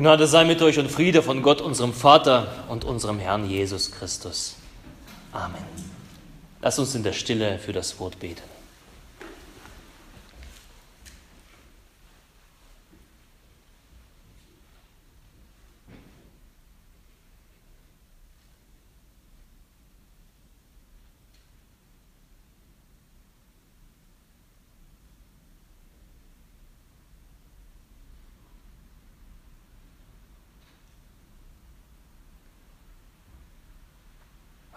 Gnade sei mit euch und Friede von Gott, unserem Vater und unserem Herrn Jesus Christus. Amen. Lass uns in der Stille für das Wort beten.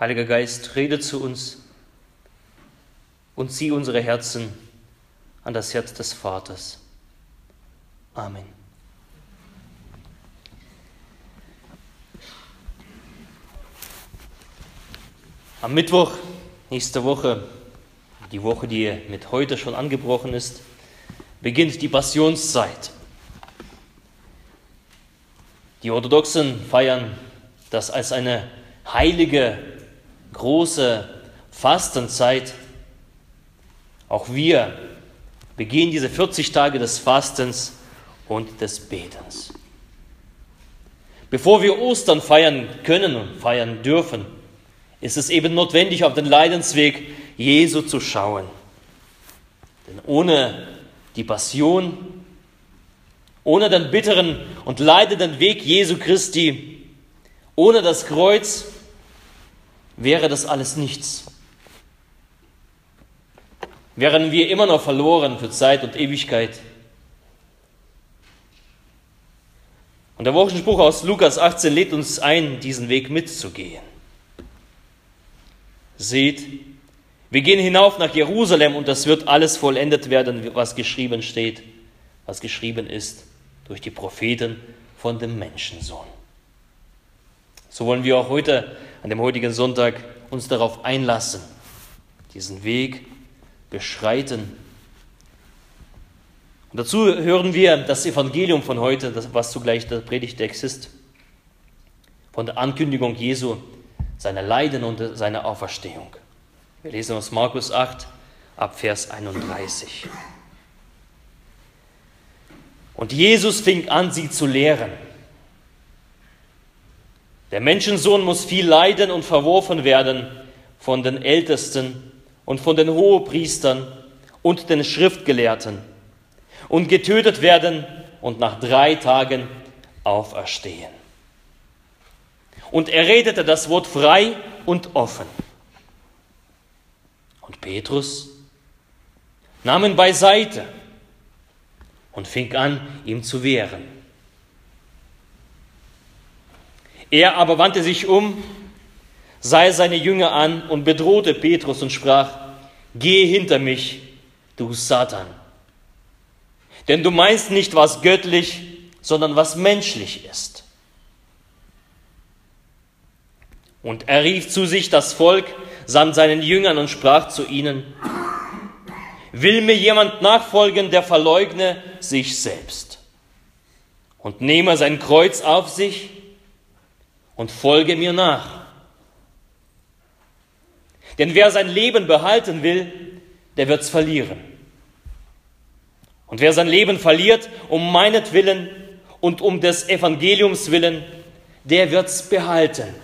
Heiliger Geist, rede zu uns und zieh unsere Herzen an das Herz des Vaters. Amen. Am Mittwoch nächste Woche, die Woche, die mit heute schon angebrochen ist, beginnt die Passionszeit. Die Orthodoxen feiern das als eine heilige große Fastenzeit. Auch wir begehen diese 40 Tage des Fastens und des Betens. Bevor wir Ostern feiern können und feiern dürfen, ist es eben notwendig, auf den Leidensweg Jesu zu schauen. Denn ohne die Passion, ohne den bitteren und leidenden Weg Jesu Christi, ohne das Kreuz, wäre das alles nichts. Wären wir immer noch verloren für Zeit und Ewigkeit. Und der Wochenspruch aus Lukas 18 lädt uns ein, diesen Weg mitzugehen. Seht, wir gehen hinauf nach Jerusalem und das wird alles vollendet werden, was geschrieben steht, was geschrieben ist durch die Propheten von dem Menschensohn. So wollen wir auch heute an dem heutigen Sonntag uns darauf einlassen, diesen Weg beschreiten. Und dazu hören wir das Evangelium von heute, was zugleich der Predigtext ist, von der Ankündigung Jesu, seiner Leiden und seiner Auferstehung. Wir lesen aus Markus 8 ab Vers 31. Und Jesus fing an, sie zu lehren. Der Menschensohn muss viel leiden und verworfen werden von den Ältesten und von den Hohepriestern und den Schriftgelehrten und getötet werden und nach drei Tagen auferstehen. Und er redete das Wort frei und offen. Und Petrus nahm ihn beiseite und fing an, ihm zu wehren. Er aber wandte sich um, sah seine Jünger an und bedrohte Petrus und sprach, Geh hinter mich, du Satan. Denn du meinst nicht, was göttlich, sondern was menschlich ist. Und er rief zu sich das Volk samt seinen Jüngern und sprach zu ihnen, Will mir jemand nachfolgen, der verleugne sich selbst und nehme sein Kreuz auf sich und folge mir nach. Denn wer sein Leben behalten will, der wird's verlieren. Und wer sein Leben verliert, um meinetwillen und um des Evangeliums willen, der wird's behalten.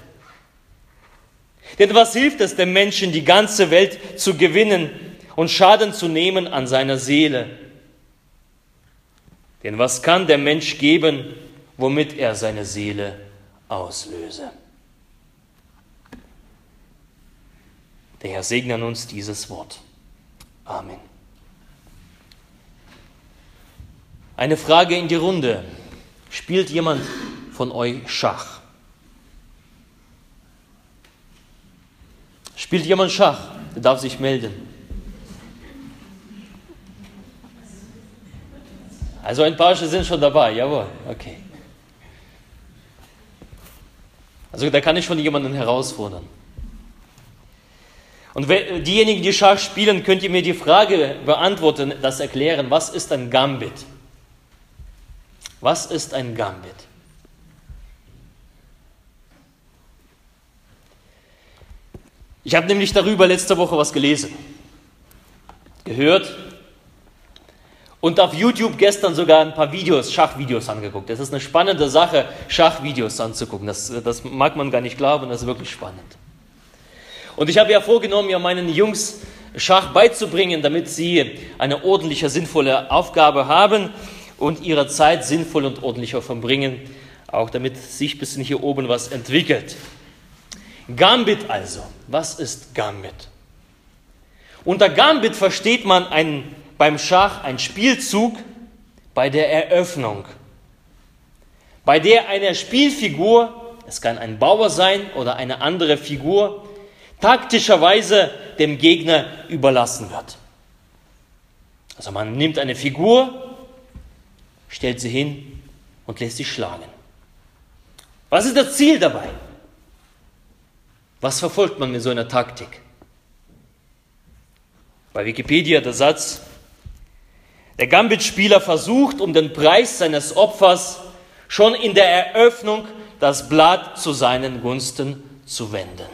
Denn was hilft es dem Menschen, die ganze Welt zu gewinnen und Schaden zu nehmen an seiner Seele? Denn was kann der Mensch geben, womit er seine Seele auslöse. Der Herr segne an uns dieses Wort. Amen. Eine Frage in die Runde. Spielt jemand von euch Schach? Spielt jemand Schach? Der darf sich melden. Also ein paar sind schon dabei, jawohl, okay. Also da kann ich schon jemanden herausfordern. Und diejenigen, die Schach spielen, könnt ihr mir die Frage beantworten, das erklären, was ist ein Gambit? Was ist ein Gambit? Ich habe nämlich darüber letzte Woche was gelesen, gehört. Und auf YouTube gestern sogar ein paar Videos, Schachvideos angeguckt. Es ist eine spannende Sache, Schachvideos anzugucken. Das, das mag man gar nicht glauben, das ist wirklich spannend. Und ich habe ja vorgenommen, ja meinen Jungs Schach beizubringen, damit sie eine ordentliche, sinnvolle Aufgabe haben und ihre Zeit sinnvoll und ordentlicher verbringen, auch damit sich ein bisschen hier oben was entwickelt. Gambit also. Was ist Gambit? Unter Gambit versteht man ein, beim Schach einen Spielzug bei der Eröffnung, bei der eine Spielfigur, es kann ein Bauer sein oder eine andere Figur, taktischerweise dem Gegner überlassen wird. Also man nimmt eine Figur, stellt sie hin und lässt sie schlagen. Was ist das Ziel dabei? Was verfolgt man mit so einer Taktik? Bei Wikipedia der Satz, der Gambit-Spieler versucht, um den Preis seines Opfers schon in der Eröffnung das Blatt zu seinen Gunsten zu wenden.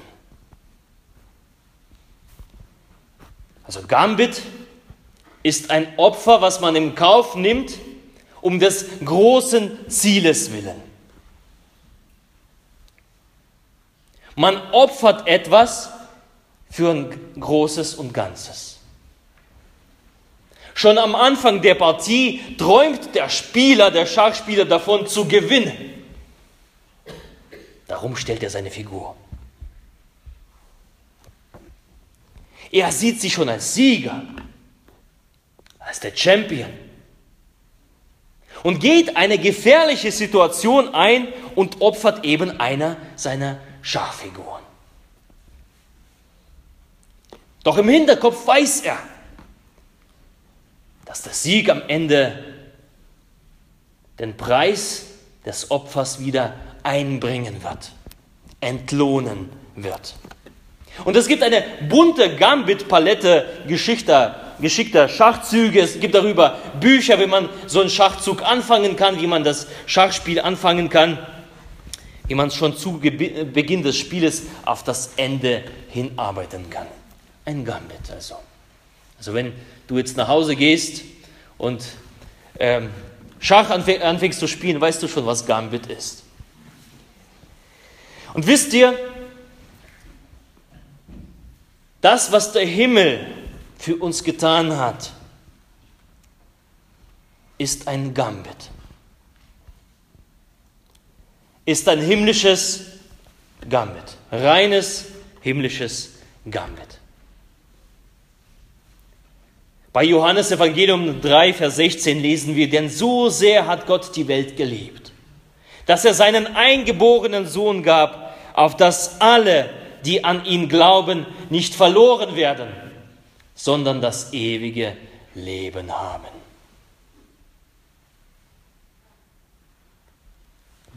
Also Gambit ist ein Opfer, was man im Kauf nimmt, um des großen Zieles willen. Man opfert etwas für ein Großes und Ganzes. Schon am Anfang der Partie träumt der Spieler, der Schachspieler davon zu gewinnen. Darum stellt er seine Figur. Er sieht sich schon als Sieger, als der Champion und geht eine gefährliche Situation ein und opfert eben einer seiner Schachfiguren. Doch im Hinterkopf weiß er, dass der Sieg am Ende den Preis des Opfers wieder einbringen wird, entlohnen wird. Und es gibt eine bunte Gambit-Palette geschickter, geschickter Schachzüge. Es gibt darüber Bücher, wie man so einen Schachzug anfangen kann, wie man das Schachspiel anfangen kann wie man schon zu Beginn des Spieles auf das Ende hinarbeiten kann. Ein Gambit also. Also wenn du jetzt nach Hause gehst und ähm, Schach anfängst zu spielen, weißt du schon, was Gambit ist. Und wisst ihr, das, was der Himmel für uns getan hat, ist ein Gambit ist ein himmlisches Gambit. Reines himmlisches Gambit. Bei Johannes Evangelium 3, Vers 16 lesen wir, denn so sehr hat Gott die Welt geliebt, dass er seinen eingeborenen Sohn gab, auf dass alle, die an ihn glauben, nicht verloren werden, sondern das ewige Leben haben.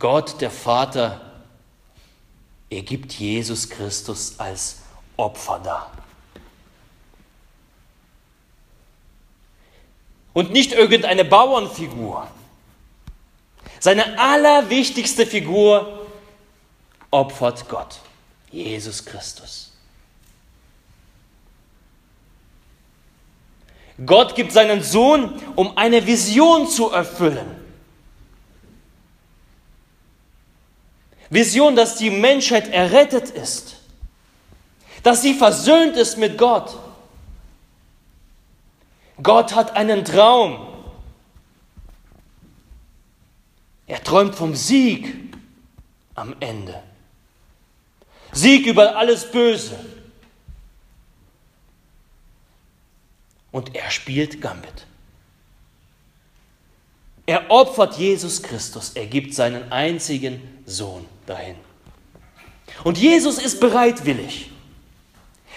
Gott, der Vater, er gibt Jesus Christus als Opfer dar. Und nicht irgendeine Bauernfigur. Seine allerwichtigste Figur opfert Gott, Jesus Christus. Gott gibt seinen Sohn, um eine Vision zu erfüllen. Vision, dass die Menschheit errettet ist, dass sie versöhnt ist mit Gott. Gott hat einen Traum. Er träumt vom Sieg am Ende. Sieg über alles Böse. Und er spielt Gambit. Er opfert Jesus Christus. Er gibt seinen einzigen Sohn dahin. Und Jesus ist bereitwillig.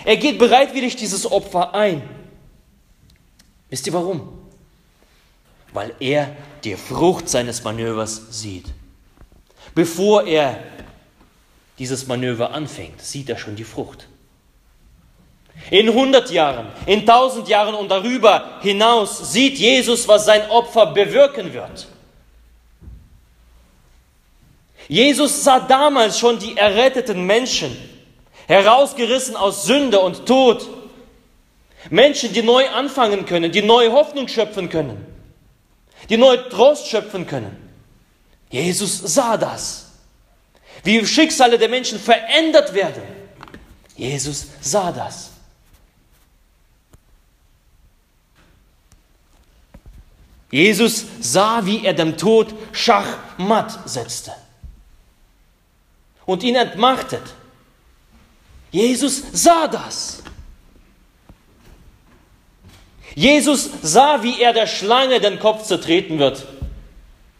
Er geht bereitwillig dieses Opfer ein. Wisst ihr warum? Weil er die Frucht seines Manövers sieht. Bevor er dieses Manöver anfängt, sieht er schon die Frucht. In 100 Jahren, in 1000 Jahren und darüber hinaus sieht Jesus, was sein Opfer bewirken wird. Jesus sah damals schon die erretteten Menschen, herausgerissen aus Sünde und Tod. Menschen, die neu anfangen können, die neue Hoffnung schöpfen können. die neu Trost schöpfen können. Jesus sah das. Wie Schicksale der Menschen verändert werden. Jesus sah das. Jesus sah, wie er dem Tod Schachmatt setzte und ihn entmachtet. Jesus sah das. Jesus sah, wie er der Schlange den Kopf zertreten wird.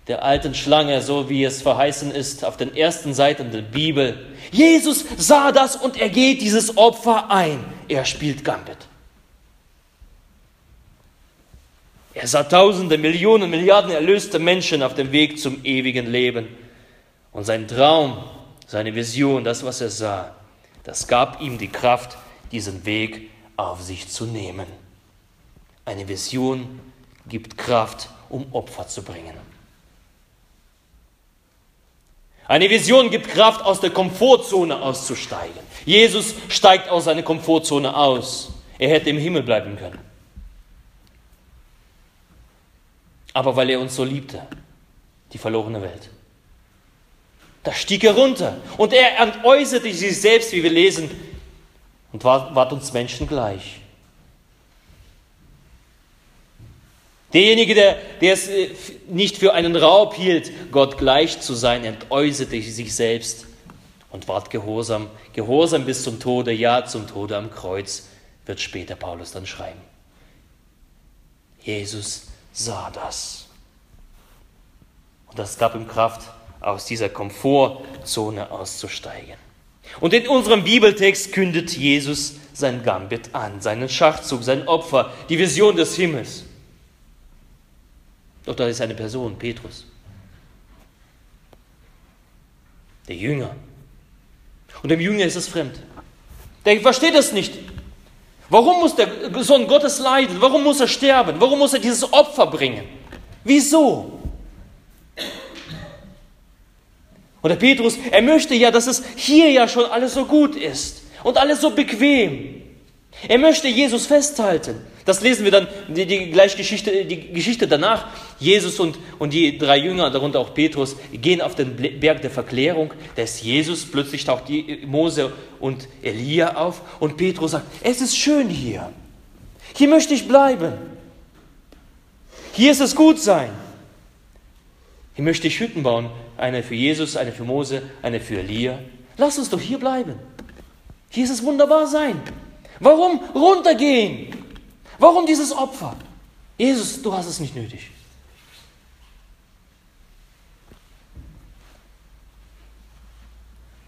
Der alten Schlange, so wie es verheißen ist auf den ersten Seiten der Bibel. Jesus sah das und er geht dieses Opfer ein. Er spielt Gambit. Er sah Tausende, Millionen, Milliarden erlöste Menschen auf dem Weg zum ewigen Leben. Und sein Traum, seine Vision, das, was er sah, das gab ihm die Kraft, diesen Weg auf sich zu nehmen. Eine Vision gibt Kraft, um Opfer zu bringen. Eine Vision gibt Kraft, aus der Komfortzone auszusteigen. Jesus steigt aus seiner Komfortzone aus. Er hätte im Himmel bleiben können. Aber weil er uns so liebte, die verlorene Welt. Da stieg er runter und er entäußerte sich selbst, wie wir lesen, und ward uns Menschen gleich. Derjenige, der, der es äh, nicht für einen Raub hielt, Gott gleich zu sein, entäußerte sich selbst und ward gehorsam. Gehorsam bis zum Tode, ja zum Tode am Kreuz, wird später Paulus dann schreiben. Jesus sah das. Und das gab ihm Kraft, aus dieser Komfortzone auszusteigen. Und in unserem Bibeltext kündet Jesus sein Gambit an, seinen Schachzug, sein Opfer, die Vision des Himmels. Doch da ist eine Person, Petrus. Der Jünger. Und dem Jünger ist es fremd. Der versteht es nicht. Warum muss der Sohn Gottes leiden? Warum muss er sterben? Warum muss er dieses Opfer bringen? Wieso? Und der Petrus, er möchte ja, dass es hier ja schon alles so gut ist und alles so bequem. Er möchte Jesus festhalten. Das lesen wir dann, die, die, Geschichte, die Geschichte danach. Jesus und, und die drei Jünger, darunter auch Petrus, gehen auf den Berg der Verklärung. Da ist Jesus, plötzlich taucht die, Mose und Elia auf. Und Petrus sagt, es ist schön hier. Hier möchte ich bleiben. Hier ist es gut sein. Hier möchte ich Hütten bauen. Eine für Jesus, eine für Mose, eine für Elia. Lass uns doch hier bleiben. Hier ist es wunderbar sein. Warum runtergehen? Warum dieses Opfer? Jesus, du hast es nicht nötig.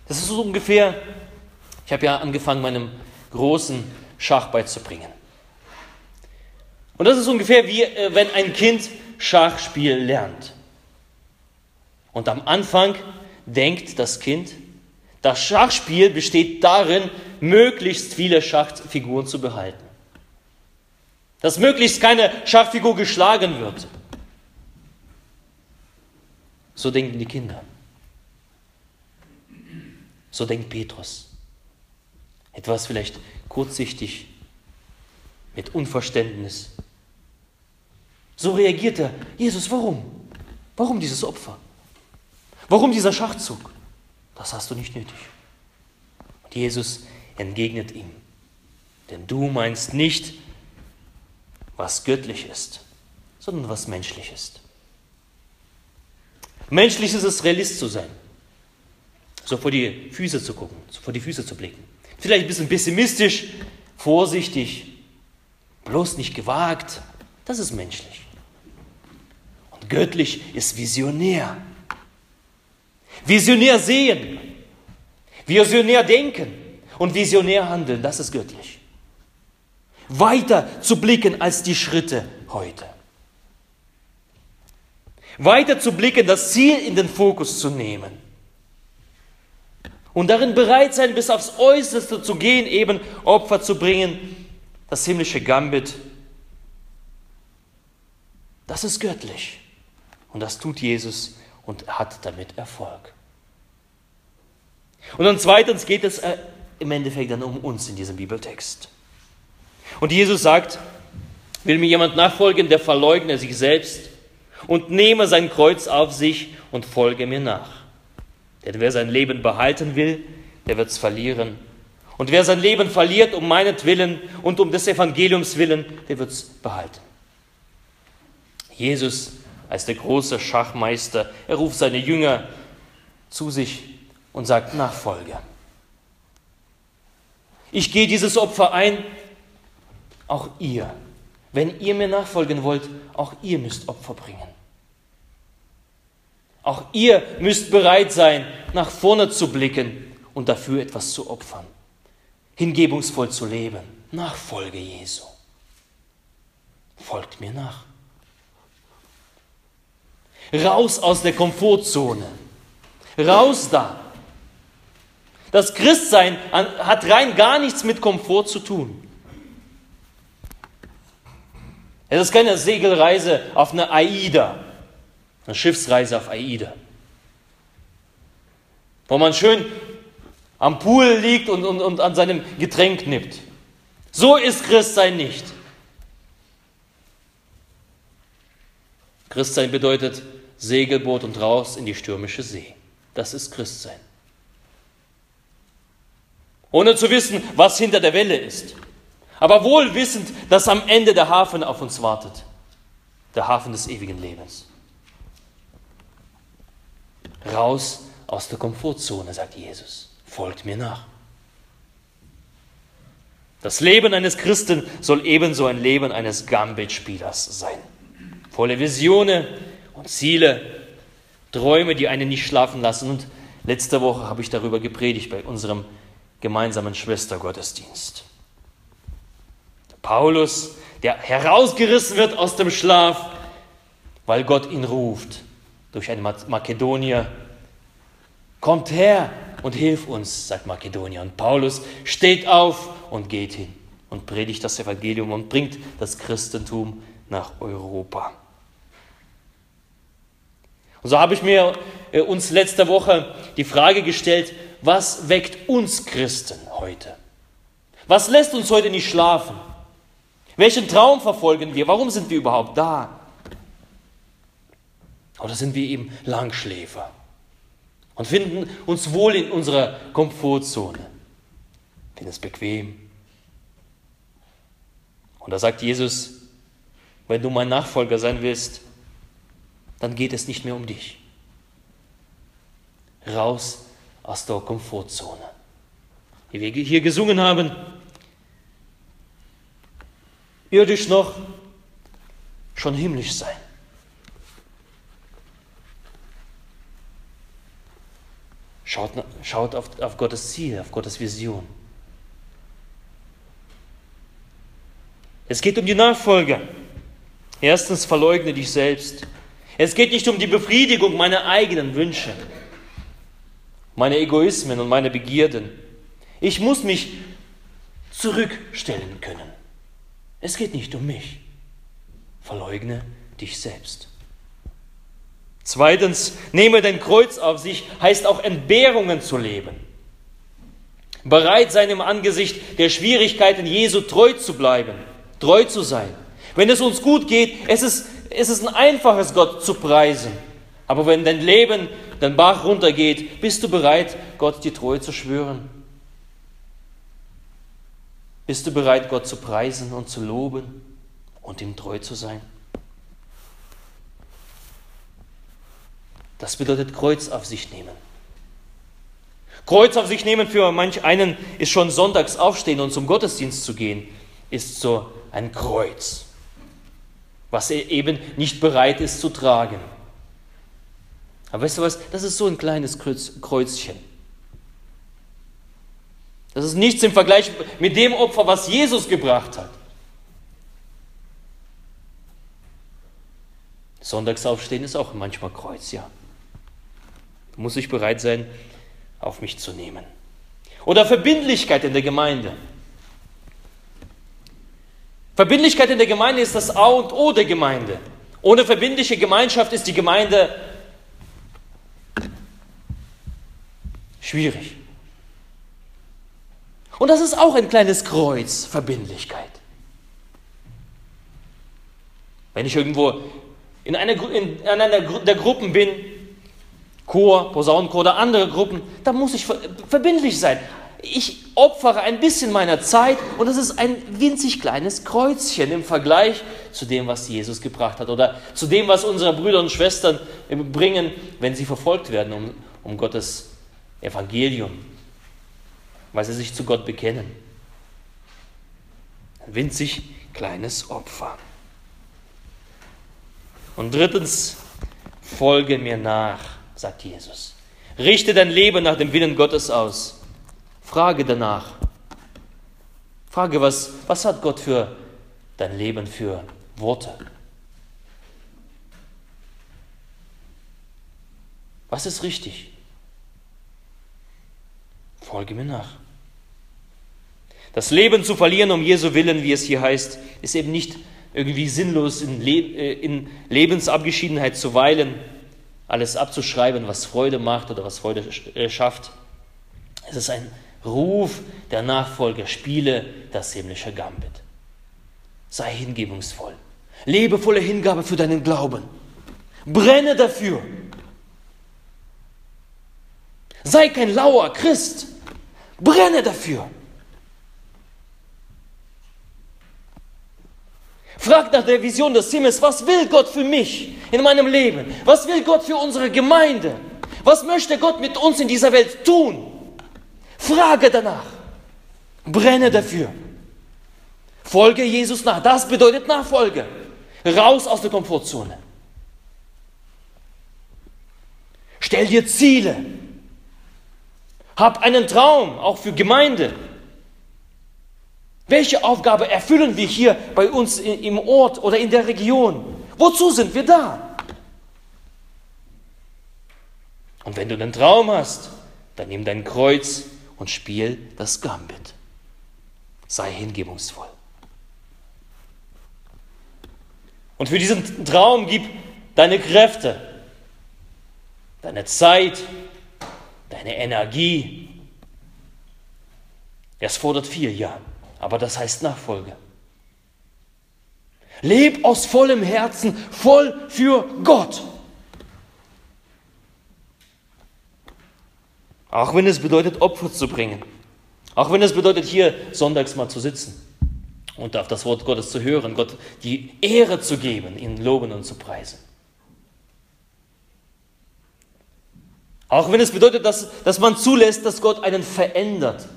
Das ist so ungefähr, ich habe ja angefangen, meinem großen Schach beizubringen. Und das ist ungefähr wie äh, wenn ein Kind Schachspiel lernt. Und am Anfang denkt das Kind, das Schachspiel besteht darin, möglichst viele Schachfiguren zu behalten dass möglichst keine Schachfigur geschlagen wird. So denken die Kinder. So denkt Petrus. Etwas vielleicht kurzsichtig, mit Unverständnis. So reagiert er. Jesus, warum? Warum dieses Opfer? Warum dieser Schachzug? Das hast du nicht nötig. Und Jesus entgegnet ihm. Denn du meinst nicht, was göttlich ist, sondern was menschlich ist. Menschlich ist es, Realist zu sein. So vor die Füße zu gucken, so vor die Füße zu blicken. Vielleicht ein bisschen pessimistisch, vorsichtig, bloß nicht gewagt. Das ist menschlich. Und göttlich ist visionär. Visionär sehen, visionär denken und visionär handeln, das ist göttlich weiter zu blicken als die Schritte heute. Weiter zu blicken, das Ziel in den Fokus zu nehmen. Und darin bereit sein, bis aufs Äußerste zu gehen, eben Opfer zu bringen, das himmlische Gambit. Das ist göttlich. Und das tut Jesus und hat damit Erfolg. Und dann zweitens geht es äh, im Endeffekt dann um uns in diesem Bibeltext. Und Jesus sagt, will mir jemand nachfolgen, der verleugne sich selbst und nehme sein Kreuz auf sich und folge mir nach. Denn wer sein Leben behalten will, der wird es verlieren. Und wer sein Leben verliert um meinetwillen und um des Evangeliums willen, der wird es behalten. Jesus als der große Schachmeister, er ruft seine Jünger zu sich und sagt Nachfolge. Ich gehe dieses Opfer ein, auch ihr. Wenn ihr mir nachfolgen wollt, auch ihr müsst Opfer bringen. Auch ihr müsst bereit sein, nach vorne zu blicken und dafür etwas zu opfern. Hingebungsvoll zu leben. Nachfolge Jesu. Folgt mir nach. Raus aus der Komfortzone. Raus da. Das Christsein hat rein gar nichts mit Komfort zu tun. Es ist keine Segelreise auf eine AIDA, eine Schiffsreise auf AIDA, wo man schön am Pool liegt und, und, und an seinem Getränk nippt. So ist Christsein nicht. Christsein bedeutet Segelboot und raus in die stürmische See. Das ist Christsein. Ohne zu wissen, was hinter der Welle ist. Aber wohl wissend, dass am Ende der Hafen auf uns wartet. Der Hafen des ewigen Lebens. Raus aus der Komfortzone, sagt Jesus folgt mir nach. Das Leben eines Christen soll ebenso ein Leben eines Gambit-Spielers sein. Volle Visionen und Ziele, Träume, die einen nicht schlafen lassen. Und letzte Woche habe ich darüber gepredigt bei unserem gemeinsamen Schwestergottesdienst. Paulus, der herausgerissen wird aus dem Schlaf, weil Gott ihn ruft durch einen Makedonier. Kommt her, und hilf uns, sagt Makedonien. Und Paulus steht auf und geht hin und predigt das Evangelium und bringt das Christentum nach Europa. Und so habe ich mir äh, uns letzte Woche die Frage gestellt, was weckt uns Christen heute? Was lässt uns heute nicht schlafen? Welchen Traum verfolgen wir? Warum sind wir überhaupt da? Oder sind wir eben Langschläfer? und finden uns wohl in unserer Komfortzone. Finden es bequem. Und da sagt Jesus, wenn du mein Nachfolger sein willst, dann geht es nicht mehr um dich. Raus aus der Komfortzone. Wie wir hier gesungen haben, irdisch noch, schon himmlisch sein. Schaut, schaut auf, auf Gottes Ziel, auf Gottes Vision. Es geht um die Nachfolge. Erstens, verleugne dich selbst. Es geht nicht um die Befriedigung meiner eigenen Wünsche, meine Egoismen und meine Begierden. Ich muss mich zurückstellen können. Es geht nicht um mich. Verleugne dich selbst. Zweitens, nehme dein Kreuz auf sich, heißt auch Entbehrungen zu leben. Bereit sein im Angesicht der Schwierigkeiten Jesu treu zu bleiben, treu zu sein. Wenn es uns gut geht, es ist, es ist ein einfaches, Gott zu preisen. Aber wenn dein Leben den Bach runtergeht, bist du bereit, Gott die Treue zu schwören? Bist du bereit, Gott zu preisen und zu loben und ihm treu zu sein? Das bedeutet Kreuz auf sich nehmen. Kreuz auf sich nehmen für manch einen ist schon sonntags aufstehen und zum Gottesdienst zu gehen, ist so ein Kreuz, was er eben nicht bereit ist zu tragen. Aber weißt du was, das ist so ein kleines Kreuzchen. Das ist nichts im Vergleich mit dem Opfer, was Jesus gebracht hat. Sonntags aufstehen ist auch manchmal Kreuz, ja muss ich bereit sein, auf mich zu nehmen. Oder Verbindlichkeit in der Gemeinde. Verbindlichkeit in der Gemeinde ist das A und O der Gemeinde. Ohne verbindliche Gemeinschaft ist die Gemeinde schwierig. Und das ist auch ein kleines Kreuz, Verbindlichkeit. Wenn ich irgendwo in einer, in, in einer der Gruppen bin, Chor, Posaunenchor oder andere Gruppen, da muss ich verbindlich sein. Ich opfere ein bisschen meiner Zeit und das ist ein winzig kleines Kreuzchen im Vergleich zu dem, was Jesus gebracht hat oder zu dem, was unsere Brüder und Schwestern bringen, wenn sie verfolgt werden um, um Gottes Evangelium, weil sie sich zu Gott bekennen. Ein winzig kleines Opfer. Und drittens, folge mir nach, sagt Jesus. Richte dein Leben nach dem Willen Gottes aus. Frage danach. Frage, was, was hat Gott für dein Leben für Worte? Was ist richtig? Folge mir nach. Das Leben zu verlieren um Jesu Willen, wie es hier heißt, ist eben nicht irgendwie sinnlos in, Le äh, in Lebensabgeschiedenheit zu weilen, alles abzuschreiben, was Freude macht oder was Freude äh, schafft. Es ist ein Ruf der Nachfolger, spiele das himmlische Gambit. Sei hingebungsvoll. Lebe voller Hingabe für deinen Glauben. Brenne dafür. Sei kein lauer Christ. Brenne dafür. Frag nach der Vision des Himmels, was will Gott für mich in meinem Leben? Was will Gott für unsere Gemeinde? Was möchte Gott mit uns in dieser Welt tun? Frage danach. Brenne dafür. Folge Jesus nach. Das bedeutet Nachfolge. Raus aus der Komfortzone. Stell dir Ziele. Hab einen Traum, auch für Gemeinde. Welche Aufgabe erfüllen wir hier bei uns im Ort oder in der Region? Wozu sind wir da? Und wenn du einen Traum hast, dann nimm dein Kreuz und spiel das Gambit. Sei hingebungsvoll. Und für diesen Traum gib deine Kräfte, deine Zeit, deine Energie. Es fordert viel, ja. Aber das heißt Nachfolge. Leb aus vollem Herzen, voll für Gott. Auch wenn es bedeutet, Opfer zu bringen. Auch wenn es bedeutet, hier sonntags mal zu sitzen und auf das Wort Gottes zu hören, Gott die Ehre zu geben, ihn loben und zu preisen. Auch wenn es bedeutet, dass, dass man zulässt, dass Gott einen verändert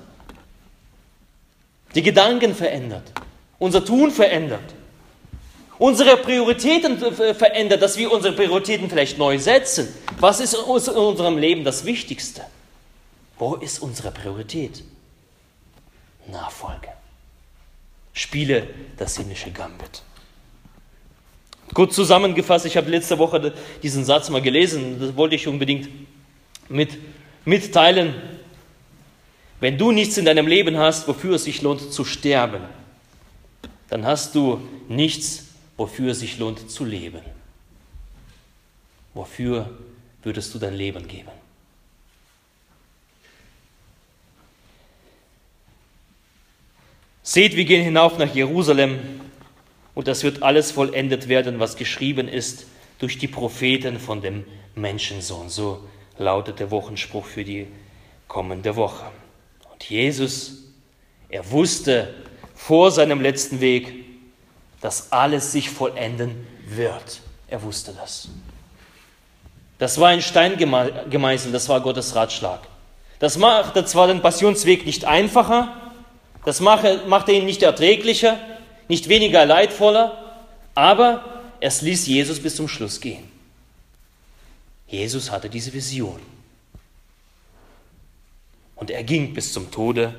die Gedanken verändert, unser Tun verändert, unsere Prioritäten verändert, dass wir unsere Prioritäten vielleicht neu setzen. Was ist in unserem Leben das Wichtigste? Wo ist unsere Priorität? Nachfolge. Spiele das himmlische Gambit. Gut zusammengefasst, ich habe letzte Woche diesen Satz mal gelesen, das wollte ich unbedingt mit, mitteilen. Wenn du nichts in deinem Leben hast, wofür es sich lohnt zu sterben, dann hast du nichts, wofür es sich lohnt zu leben. Wofür würdest du dein Leben geben? Seht, wir gehen hinauf nach Jerusalem und das wird alles vollendet werden, was geschrieben ist durch die Propheten von dem Menschensohn. So lautet der Wochenspruch für die kommende Woche. Und Jesus, er wusste vor seinem letzten Weg, dass alles sich vollenden wird. Er wusste das. Das war ein Stein gemeißelt, das war Gottes Ratschlag. Das machte zwar den Passionsweg nicht einfacher, das machte ihn nicht erträglicher, nicht weniger leidvoller, aber es ließ Jesus bis zum Schluss gehen. Jesus hatte diese Vision. Und er ging bis zum Tode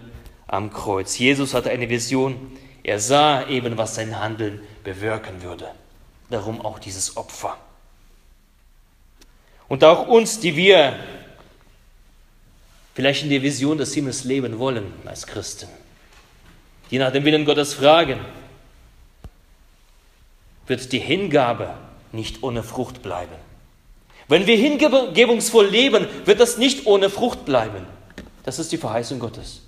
am Kreuz. Jesus hatte eine Vision. Er sah eben, was sein Handeln bewirken würde. Darum auch dieses Opfer. Und auch uns, die wir vielleicht in der Vision des Himmels leben wollen als Christen, die nach dem Willen Gottes fragen, wird die Hingabe nicht ohne Frucht bleiben. Wenn wir hingebungsvoll leben, wird das nicht ohne Frucht bleiben. Das ist die Verheißung Gottes.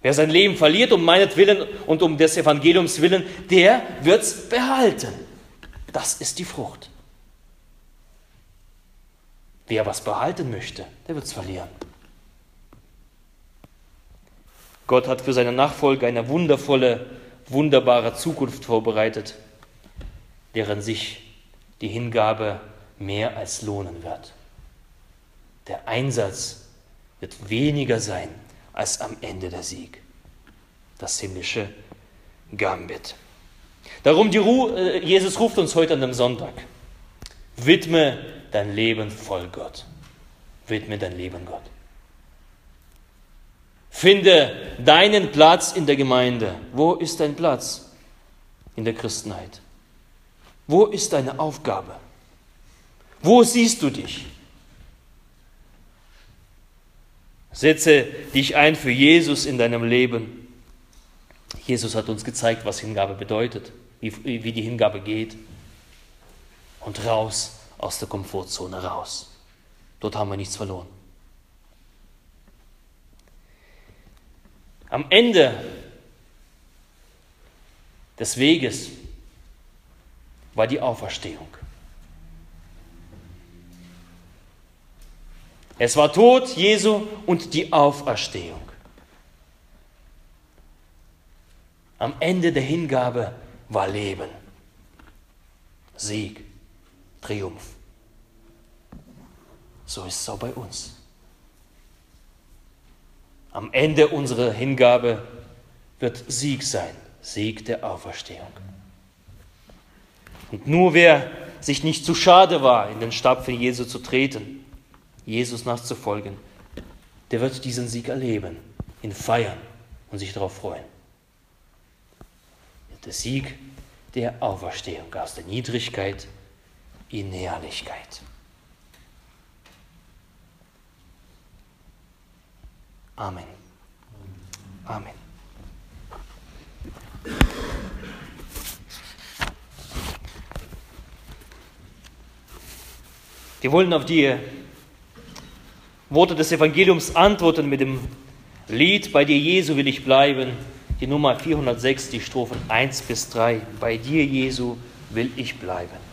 Wer sein Leben verliert um meinetwillen und um des Evangeliums willen, der wird es behalten. Das ist die Frucht. Wer was behalten möchte, der wird es verlieren. Gott hat für seine Nachfolger eine wundervolle, wunderbare Zukunft vorbereitet, deren sich die Hingabe mehr als lohnen wird. Der Einsatz wird weniger sein als am Ende der Sieg. Das himmlische Gambit. Darum, die Ruhe, äh, Jesus ruft uns heute an dem Sonntag. Widme dein Leben voll Gott. Widme dein Leben Gott. Finde deinen Platz in der Gemeinde. Wo ist dein Platz in der Christenheit? Wo ist deine Aufgabe? Wo siehst du dich? Setze dich ein für Jesus in deinem Leben. Jesus hat uns gezeigt, was Hingabe bedeutet, wie, wie die Hingabe geht. Und raus aus der Komfortzone, raus. Dort haben wir nichts verloren. Am Ende des Weges war die Auferstehung. Es war Tod Jesu und die Auferstehung. Am Ende der Hingabe war Leben, Sieg, Triumph. So ist es auch bei uns. Am Ende unserer Hingabe wird Sieg sein, Sieg der Auferstehung. Und nur wer sich nicht zu schade war, in den Stab Jesu zu treten, Jesus nachzufolgen, der wird diesen Sieg erleben, ihn feiern und sich darauf freuen. Der Sieg der Auferstehung aus der Niedrigkeit in Herrlichkeit. Amen. Amen. Wir wollen auf die Worte des Evangeliums antworten mit dem Lied Bei dir Jesu will ich bleiben, die Nummer 406, die Strophen 1 bis 3. Bei dir Jesu will ich bleiben.